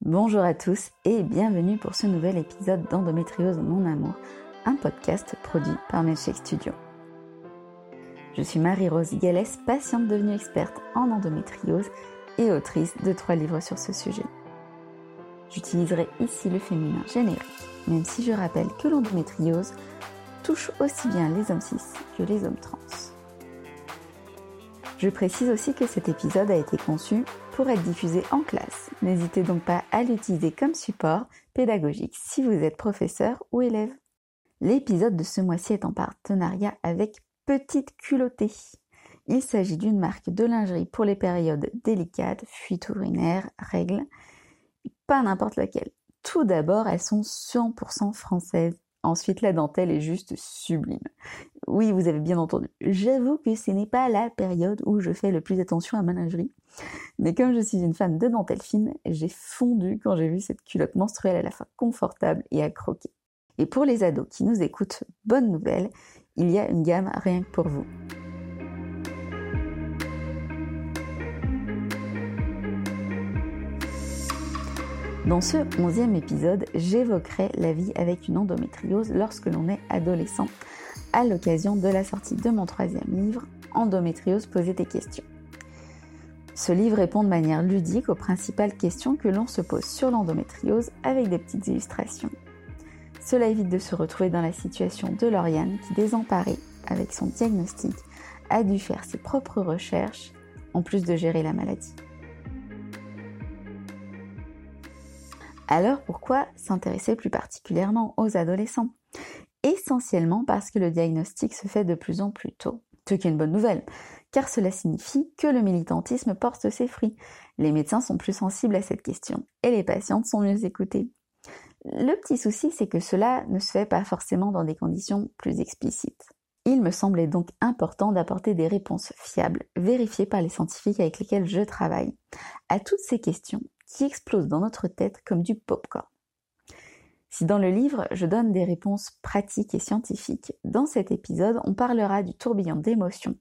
Bonjour à tous et bienvenue pour ce nouvel épisode d'Endométriose Mon Amour, un podcast produit par Milkshake Studio. Je suis Marie-Rose Gallès, patiente devenue experte en endométriose et autrice de trois livres sur ce sujet. J'utiliserai ici le féminin générique, même si je rappelle que l'endométriose touche aussi bien les hommes cis que les hommes trans. Je précise aussi que cet épisode a été conçu pour être diffusé en classe. N'hésitez donc pas à l'utiliser comme support pédagogique si vous êtes professeur ou élève. L'épisode de ce mois-ci est en partenariat avec Petite Culottée. Il s'agit d'une marque de lingerie pour les périodes délicates, fuites urinaires, règles, pas n'importe laquelle. Tout d'abord, elles sont 100% françaises. Ensuite, la dentelle est juste sublime. Oui, vous avez bien entendu. J'avoue que ce n'est pas la période où je fais le plus attention à ma lingerie. Mais comme je suis une fan de dentelle fine, j'ai fondu quand j'ai vu cette culotte menstruelle à la fois confortable et à croquer. Et pour les ados qui nous écoutent, bonne nouvelle, il y a une gamme rien que pour vous. Dans ce onzième épisode, j'évoquerai la vie avec une endométriose lorsque l'on est adolescent, à l'occasion de la sortie de mon troisième livre, Endométriose, poser tes questions. Ce livre répond de manière ludique aux principales questions que l'on se pose sur l'endométriose avec des petites illustrations. Cela évite de se retrouver dans la situation de Lauriane qui, désemparée avec son diagnostic, a dû faire ses propres recherches en plus de gérer la maladie. Alors pourquoi s'intéresser plus particulièrement aux adolescents? Essentiellement parce que le diagnostic se fait de plus en plus tôt. Ce qui est une bonne nouvelle, car cela signifie que le militantisme porte ses fruits. Les médecins sont plus sensibles à cette question et les patientes sont mieux écoutées. Le petit souci, c'est que cela ne se fait pas forcément dans des conditions plus explicites. Il me semblait donc important d'apporter des réponses fiables, vérifiées par les scientifiques avec lesquels je travaille, à toutes ces questions qui explosent dans notre tête comme du pop-corn. Si dans le livre je donne des réponses pratiques et scientifiques, dans cet épisode on parlera du tourbillon d'émotions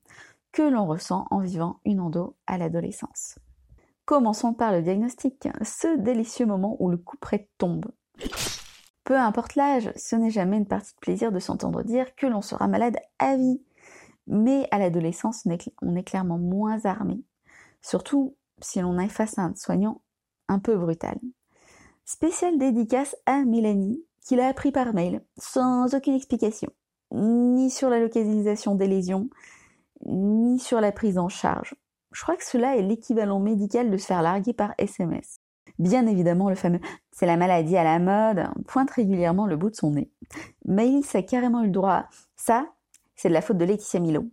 que l'on ressent en vivant une endo à l'adolescence. Commençons par le diagnostic, ce délicieux moment où le couperet tombe. Peu importe l'âge, ce n'est jamais une partie de plaisir de s'entendre dire que l'on sera malade à vie. Mais à l'adolescence, on est clairement moins armé. Surtout si l'on est face à un soignant un peu brutal. Spéciale dédicace à Mélanie, qui l'a appris par mail, sans aucune explication, ni sur la localisation des lésions, ni sur la prise en charge. Je crois que cela est l'équivalent médical de se faire larguer par SMS. Bien évidemment, le fameux c'est la maladie à la mode pointe régulièrement le bout de son nez. Maïlis a carrément eu le droit à ça, c'est de la faute de Laetitia Milo.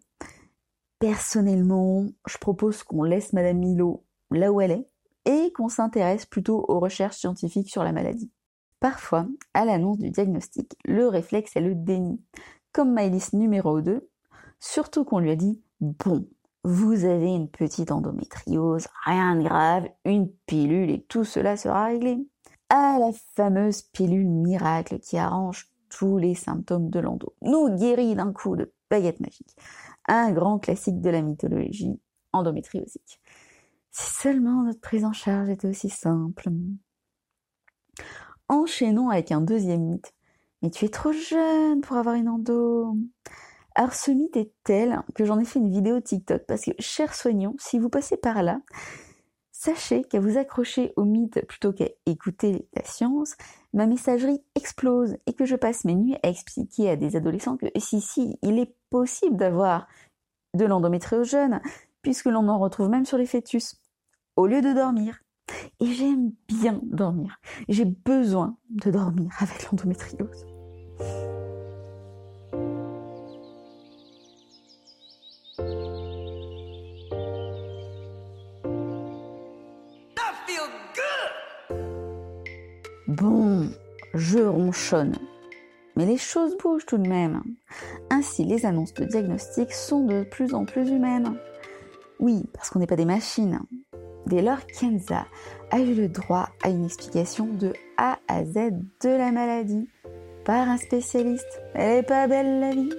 Personnellement, je propose qu'on laisse Madame Milo là où elle est et qu'on s'intéresse plutôt aux recherches scientifiques sur la maladie. Parfois, à l'annonce du diagnostic, le réflexe est le déni, comme Maëlys numéro 2, surtout qu'on lui a dit Bon, vous avez une petite endométriose, rien de grave, une pilule et tout cela sera réglé. À la fameuse pilule miracle qui arrange tous les symptômes de l'endo, nous guérit d'un coup de baguette magique. Un grand classique de la mythologie endométriosique. Si seulement notre prise en charge était aussi simple. Enchaînons avec un deuxième mythe. Mais tu es trop jeune pour avoir une endo. Alors ce mythe est tel que j'en ai fait une vidéo TikTok parce que, chers soignants, si vous passez par là, sachez qu'à vous accrocher au mythe plutôt qu'à écouter la science, ma messagerie explose et que je passe mes nuits à expliquer à des adolescents que si, si, il est possible d'avoir de l'endométriose jeune, puisque l'on en retrouve même sur les fœtus, au lieu de dormir. Et j'aime bien dormir. J'ai besoin de dormir avec l'endométriose. Bon, je ronchonne. Mais les choses bougent tout de même. Ainsi, les annonces de diagnostic sont de plus en plus humaines. Oui, parce qu'on n'est pas des machines. Dès lors, Kenza a eu le droit à une explication de A à Z de la maladie par un spécialiste. Elle est pas belle la vie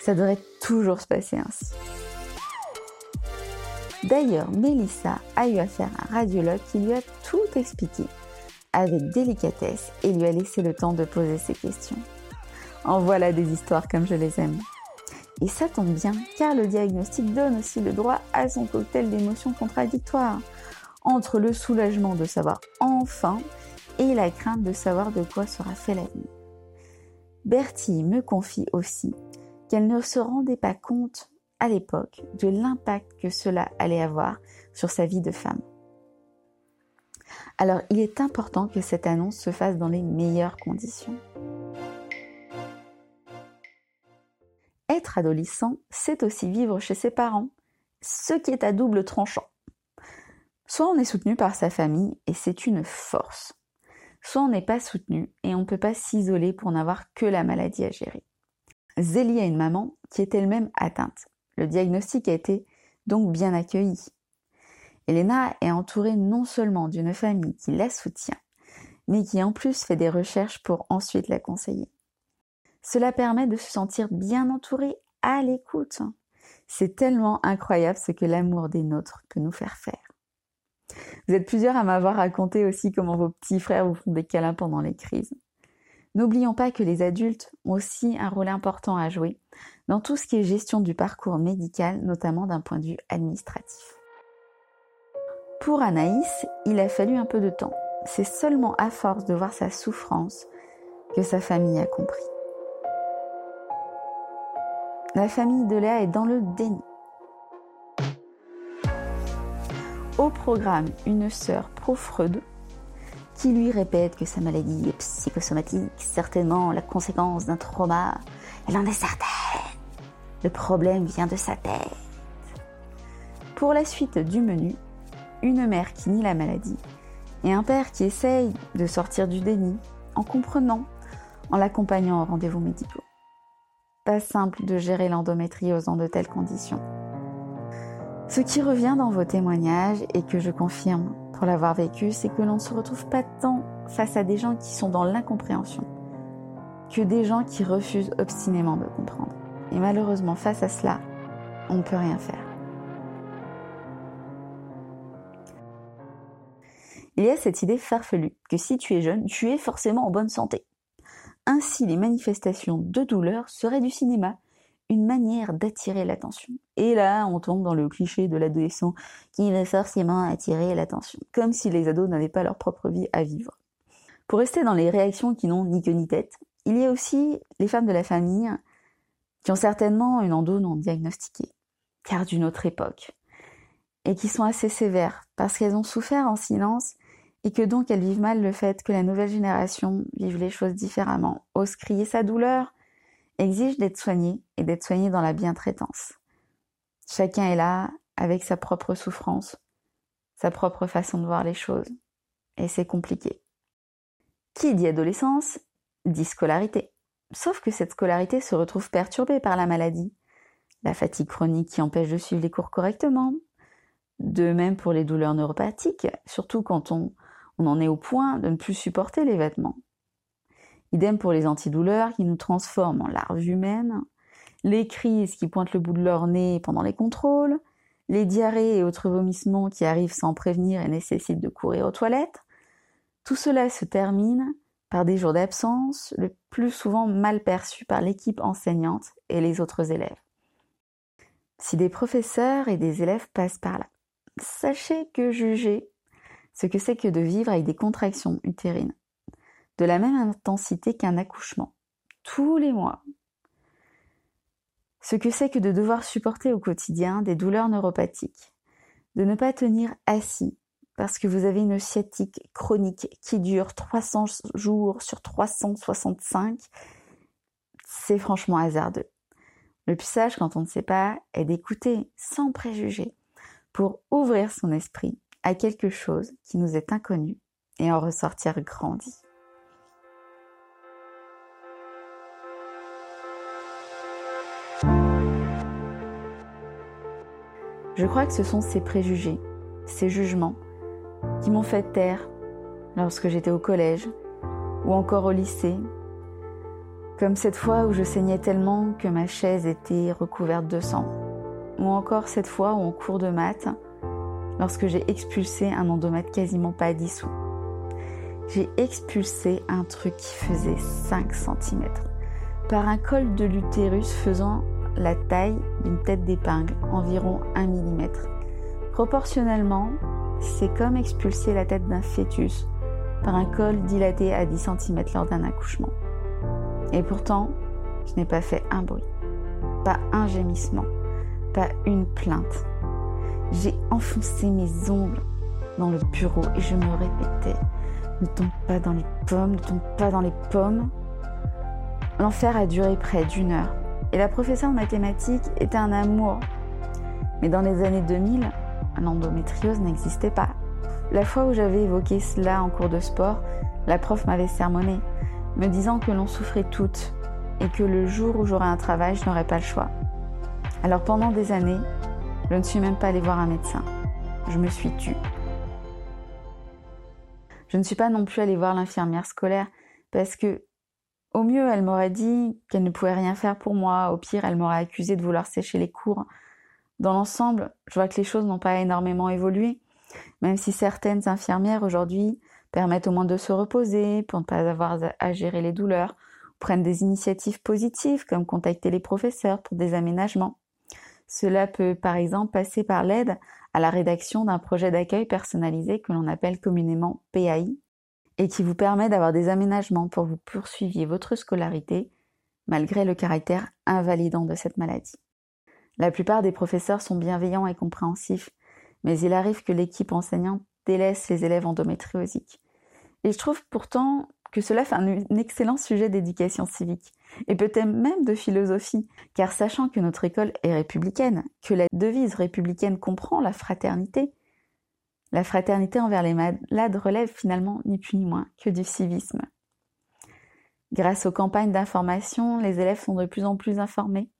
Ça devrait toujours se passer ainsi. D'ailleurs, Mélissa a eu affaire à un radiologue qui lui a tout expliqué avec délicatesse et lui a laissé le temps de poser ses questions. En voilà des histoires comme je les aime. Et ça tombe bien, car le diagnostic donne aussi le droit à son cocktail d'émotions contradictoires, entre le soulagement de savoir enfin et la crainte de savoir de quoi sera fait l'avenir. Bertie me confie aussi qu'elle ne se rendait pas compte à l'époque de l'impact que cela allait avoir sur sa vie de femme. Alors il est important que cette annonce se fasse dans les meilleures conditions. Adolescent, c'est aussi vivre chez ses parents, ce qui est à double tranchant. Soit on est soutenu par sa famille et c'est une force, soit on n'est pas soutenu et on ne peut pas s'isoler pour n'avoir que la maladie à gérer. Zélie a une maman qui est elle-même atteinte. Le diagnostic a été donc bien accueilli. Elena est entourée non seulement d'une famille qui la soutient, mais qui en plus fait des recherches pour ensuite la conseiller. Cela permet de se sentir bien entourée à l'écoute. C'est tellement incroyable ce que l'amour des nôtres peut nous faire faire. Vous êtes plusieurs à m'avoir raconté aussi comment vos petits frères vous font des câlins pendant les crises. N'oublions pas que les adultes ont aussi un rôle important à jouer dans tout ce qui est gestion du parcours médical, notamment d'un point de vue administratif. Pour Anaïs, il a fallu un peu de temps. C'est seulement à force de voir sa souffrance que sa famille a compris. La famille de Léa est dans le déni. Au programme, une sœur pro-Freud qui lui répète que sa maladie est psychosomatique, certainement la conséquence d'un trauma. Elle en est certaine. Le problème vient de sa tête. Pour la suite du menu, une mère qui nie la maladie et un père qui essaye de sortir du déni en comprenant, en l'accompagnant aux rendez-vous médicaux. Pas simple de gérer l'endométriose dans de telles conditions. Ce qui revient dans vos témoignages et que je confirme pour l'avoir vécu, c'est que l'on ne se retrouve pas tant face à des gens qui sont dans l'incompréhension que des gens qui refusent obstinément de comprendre. Et malheureusement, face à cela, on ne peut rien faire. Il y a cette idée farfelue que si tu es jeune, tu es forcément en bonne santé. Ainsi, les manifestations de douleur seraient du cinéma, une manière d'attirer l'attention. Et là, on tombe dans le cliché de l'adolescent qui veut forcément attirer l'attention, comme si les ados n'avaient pas leur propre vie à vivre. Pour rester dans les réactions qui n'ont ni queue ni tête, il y a aussi les femmes de la famille qui ont certainement une endo non diagnostiquée, car d'une autre époque, et qui sont assez sévères parce qu'elles ont souffert en silence et que donc elles vivent mal le fait que la nouvelle génération vive les choses différemment, ose crier sa douleur, exige d'être soignée et d'être soignée dans la bientraitance. Chacun est là avec sa propre souffrance, sa propre façon de voir les choses, et c'est compliqué. Qui dit adolescence dit scolarité. Sauf que cette scolarité se retrouve perturbée par la maladie, la fatigue chronique qui empêche de suivre les cours correctement, de même pour les douleurs neuropathiques, surtout quand on, on en est au point de ne plus supporter les vêtements. Idem pour les antidouleurs qui nous transforment en larves humaines, les crises qui pointent le bout de leur nez pendant les contrôles, les diarrhées et autres vomissements qui arrivent sans prévenir et nécessitent de courir aux toilettes. Tout cela se termine par des jours d'absence, le plus souvent mal perçus par l'équipe enseignante et les autres élèves. Si des professeurs et des élèves passent par là, sachez que juger ce que c'est que de vivre avec des contractions utérines de la même intensité qu'un accouchement, tous les mois. Ce que c'est que de devoir supporter au quotidien des douleurs neuropathiques, de ne pas tenir assis parce que vous avez une sciatique chronique qui dure 300 jours sur 365, c'est franchement hasardeux. Le plus sage quand on ne sait pas est d'écouter sans préjugés pour ouvrir son esprit à quelque chose qui nous est inconnu et en ressortir grandi. Je crois que ce sont ces préjugés, ces jugements, qui m'ont fait taire lorsque j'étais au collège ou encore au lycée, comme cette fois où je saignais tellement que ma chaise était recouverte de sang, ou encore cette fois où en cours de maths, lorsque j'ai expulsé un endomètre quasiment pas dissous. J'ai expulsé un truc qui faisait 5 cm par un col de l'utérus faisant la taille d'une tête d'épingle, environ 1 mm. Proportionnellement, c'est comme expulser la tête d'un fœtus par un col dilaté à 10 cm lors d'un accouchement. Et pourtant, je n'ai pas fait un bruit, pas un gémissement, pas une plainte. J'ai enfoncé mes ongles dans le bureau et je me répétais ne tombe pas dans les pommes, ne tombe pas dans les pommes. L'enfer a duré près d'une heure et la professeure de mathématiques était un amour. Mais dans les années 2000, l'endométriose n'existait pas. La fois où j'avais évoqué cela en cours de sport, la prof m'avait sermonné, me disant que l'on souffrait toutes et que le jour où j'aurais un travail, je n'aurais pas le choix. Alors pendant des années, je ne suis même pas allée voir un médecin. Je me suis tue. Je ne suis pas non plus allée voir l'infirmière scolaire parce que, au mieux, elle m'aurait dit qu'elle ne pouvait rien faire pour moi. Au pire, elle m'aurait accusé de vouloir sécher les cours. Dans l'ensemble, je vois que les choses n'ont pas énormément évolué, même si certaines infirmières aujourd'hui permettent au moins de se reposer pour ne pas avoir à gérer les douleurs, ou prennent des initiatives positives comme contacter les professeurs pour des aménagements. Cela peut par exemple passer par l'aide à la rédaction d'un projet d'accueil personnalisé que l'on appelle communément PAI et qui vous permet d'avoir des aménagements pour vous poursuiviez votre scolarité malgré le caractère invalidant de cette maladie. La plupart des professeurs sont bienveillants et compréhensifs, mais il arrive que l'équipe enseignante délaisse les élèves endométriosiques. Et je trouve pourtant que cela fait un, excellent sujet d'éducation civique, et peut-être même de philosophie, car sachant que notre école est républicaine, que la devise républicaine comprend la fraternité, la fraternité envers les malades relève finalement ni plus ni moins que du civisme. Grâce aux campagnes d'information, les élèves sont de plus en plus informés.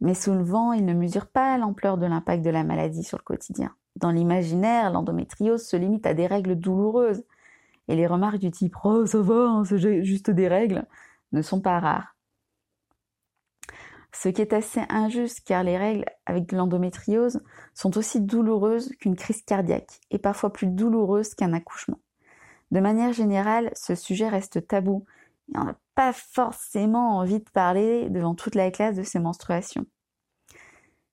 Mais sous le vent, ils ne mesurent pas l'ampleur de l'impact de la maladie sur le quotidien. Dans l'imaginaire, l'endométriose se limite à des règles douloureuses. Et les remarques du type Oh, ça va, hein, c'est juste des règles ne sont pas rares. Ce qui est assez injuste car les règles avec l'endométriose sont aussi douloureuses qu'une crise cardiaque et parfois plus douloureuses qu'un accouchement. De manière générale, ce sujet reste tabou et on n'a pas forcément envie de parler devant toute la classe de ces menstruations.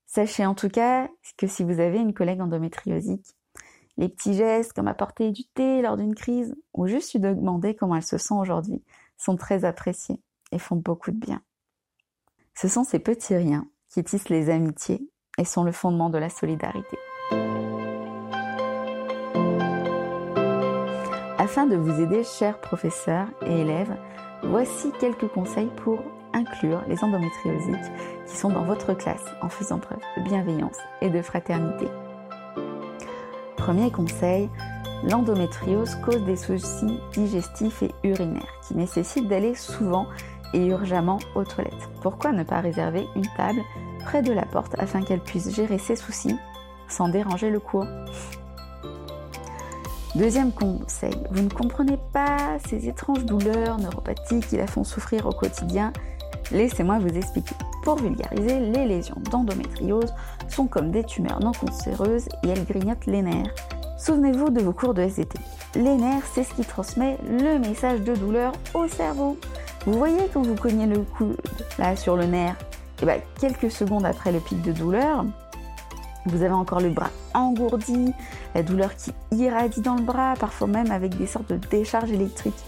Sachez en tout cas que si vous avez une collègue endométriosique, les petits gestes comme apporter du thé lors d'une crise ou juste lui demander comment elle se sent aujourd'hui sont très appréciés et font beaucoup de bien. Ce sont ces petits riens qui tissent les amitiés et sont le fondement de la solidarité. Afin de vous aider, chers professeurs et élèves, voici quelques conseils pour inclure les endométriosiques qui sont dans votre classe en faisant preuve de bienveillance et de fraternité. Premier conseil, l'endométriose cause des soucis digestifs et urinaires qui nécessitent d'aller souvent et urgemment aux toilettes. Pourquoi ne pas réserver une table près de la porte afin qu'elle puisse gérer ses soucis sans déranger le cours Deuxième conseil, vous ne comprenez pas ces étranges douleurs neuropathiques qui la font souffrir au quotidien Laissez-moi vous expliquer. Pour vulgariser, les lésions d'endométriose sont comme des tumeurs non cancéreuses et elles grignotent les nerfs. Souvenez-vous de vos cours de SDT. Les nerfs, c'est ce qui transmet le message de douleur au cerveau. Vous voyez quand vous cognez le coude là sur le nerf, et bien quelques secondes après le pic de douleur, vous avez encore le bras engourdi, la douleur qui irradie dans le bras, parfois même avec des sortes de décharges électriques.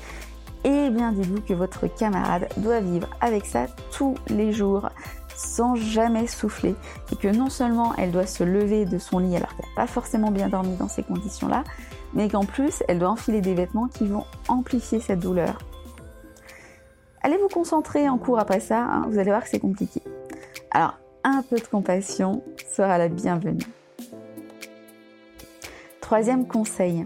Et bien dites-vous que votre camarade doit vivre avec ça tous les jours sans jamais souffler et que non seulement elle doit se lever de son lit alors qu'elle n'a pas forcément bien dormi dans ces conditions-là, mais qu'en plus elle doit enfiler des vêtements qui vont amplifier cette douleur. Allez vous concentrer en cours après ça, hein, vous allez voir que c'est compliqué. Alors, un peu de compassion sera la bienvenue. Troisième conseil,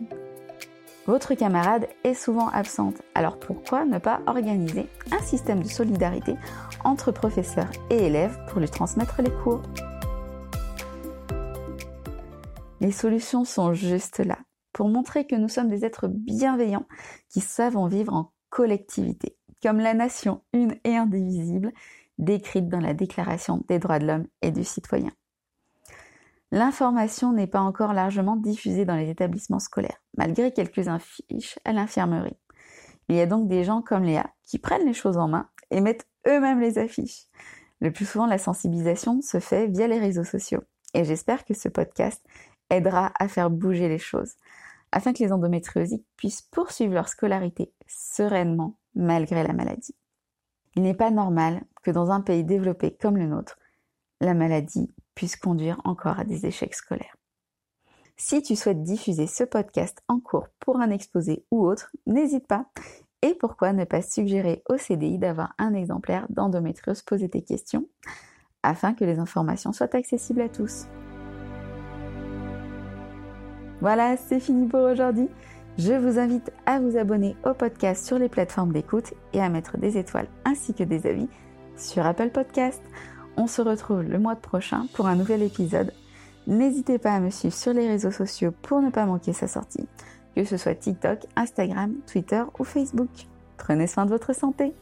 votre camarade est souvent absente, alors pourquoi ne pas organiser un système de solidarité entre professeurs et élèves pour lui transmettre les cours? Les solutions sont juste là, pour montrer que nous sommes des êtres bienveillants qui savent en vivre en collectivité, comme la nation une et indivisible décrite dans la Déclaration des droits de l'homme et du citoyen. L'information n'est pas encore largement diffusée dans les établissements scolaires, malgré quelques affiches à l'infirmerie. Il y a donc des gens comme Léa qui prennent les choses en main et mettent eux-mêmes les affiches. Le plus souvent, la sensibilisation se fait via les réseaux sociaux. Et j'espère que ce podcast aidera à faire bouger les choses, afin que les endométriosiques puissent poursuivre leur scolarité sereinement malgré la maladie. Il n'est pas normal que dans un pays développé comme le nôtre, la maladie puisse conduire encore à des échecs scolaires. Si tu souhaites diffuser ce podcast en cours pour un exposé ou autre, n'hésite pas. Et pourquoi ne pas suggérer au CDI d'avoir un exemplaire d'endométriose? Poser tes questions afin que les informations soient accessibles à tous. Voilà, c'est fini pour aujourd'hui. Je vous invite à vous abonner au podcast sur les plateformes d'écoute et à mettre des étoiles ainsi que des avis sur Apple Podcast. On se retrouve le mois prochain pour un nouvel épisode. N'hésitez pas à me suivre sur les réseaux sociaux pour ne pas manquer sa sortie, que ce soit TikTok, Instagram, Twitter ou Facebook. Prenez soin de votre santé.